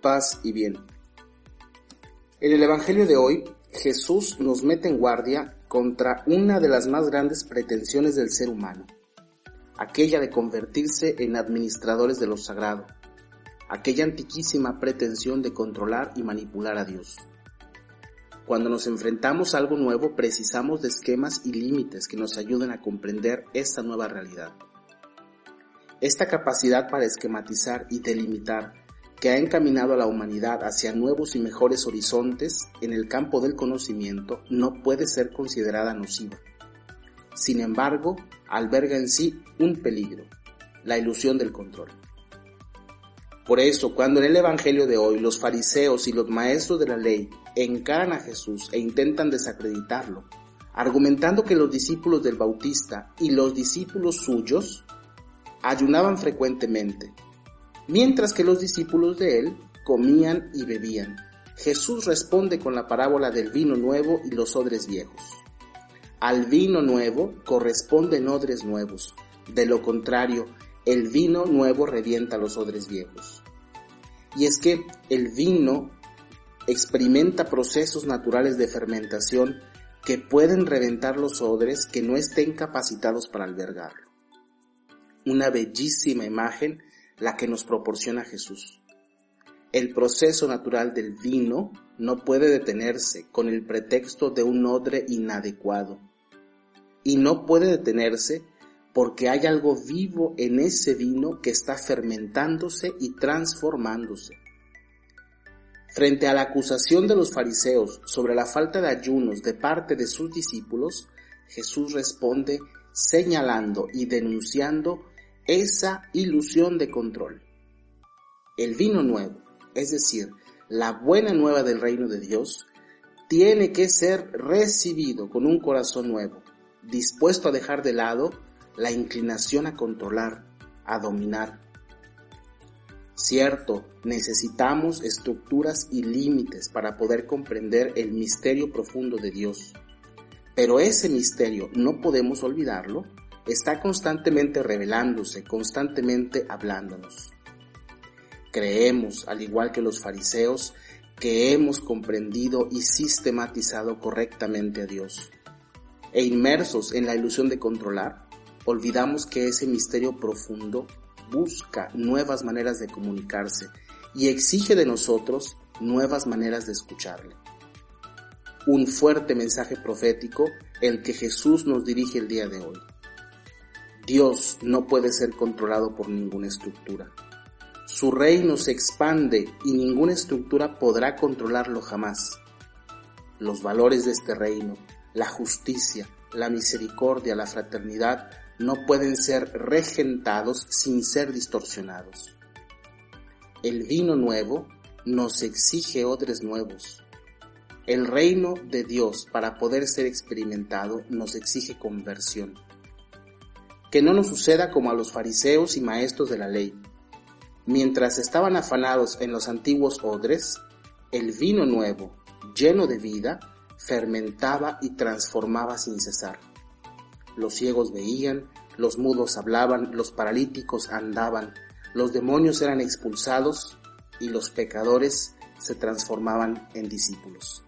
paz y bien. En el Evangelio de hoy, Jesús nos mete en guardia contra una de las más grandes pretensiones del ser humano, aquella de convertirse en administradores de lo sagrado, aquella antiquísima pretensión de controlar y manipular a Dios. Cuando nos enfrentamos a algo nuevo precisamos de esquemas y límites que nos ayuden a comprender esta nueva realidad. Esta capacidad para esquematizar y delimitar que ha encaminado a la humanidad hacia nuevos y mejores horizontes en el campo del conocimiento no puede ser considerada nociva. Sin embargo, alberga en sí un peligro, la ilusión del control. Por eso, cuando en el Evangelio de hoy los fariseos y los maestros de la ley encaran a Jesús e intentan desacreditarlo, argumentando que los discípulos del Bautista y los discípulos suyos ayunaban frecuentemente, mientras que los discípulos de él comían y bebían. Jesús responde con la parábola del vino nuevo y los odres viejos. Al vino nuevo corresponden odres nuevos, de lo contrario, el vino nuevo revienta los odres viejos. Y es que el vino experimenta procesos naturales de fermentación que pueden reventar los odres que no estén capacitados para albergarlo una bellísima imagen la que nos proporciona Jesús. El proceso natural del vino no puede detenerse con el pretexto de un odre inadecuado. Y no puede detenerse porque hay algo vivo en ese vino que está fermentándose y transformándose. Frente a la acusación de los fariseos sobre la falta de ayunos de parte de sus discípulos, Jesús responde señalando y denunciando esa ilusión de control. El vino nuevo, es decir, la buena nueva del reino de Dios, tiene que ser recibido con un corazón nuevo, dispuesto a dejar de lado la inclinación a controlar, a dominar. Cierto, necesitamos estructuras y límites para poder comprender el misterio profundo de Dios, pero ese misterio no podemos olvidarlo está constantemente revelándose, constantemente hablándonos. Creemos, al igual que los fariseos, que hemos comprendido y sistematizado correctamente a Dios. E inmersos en la ilusión de controlar, olvidamos que ese misterio profundo busca nuevas maneras de comunicarse y exige de nosotros nuevas maneras de escucharle. Un fuerte mensaje profético el que Jesús nos dirige el día de hoy. Dios no puede ser controlado por ninguna estructura. Su reino se expande y ninguna estructura podrá controlarlo jamás. Los valores de este reino, la justicia, la misericordia, la fraternidad, no pueden ser regentados sin ser distorsionados. El vino nuevo nos exige odres nuevos. El reino de Dios, para poder ser experimentado, nos exige conversión que no nos suceda como a los fariseos y maestros de la ley. Mientras estaban afanados en los antiguos odres, el vino nuevo, lleno de vida, fermentaba y transformaba sin cesar. Los ciegos veían, los mudos hablaban, los paralíticos andaban, los demonios eran expulsados y los pecadores se transformaban en discípulos.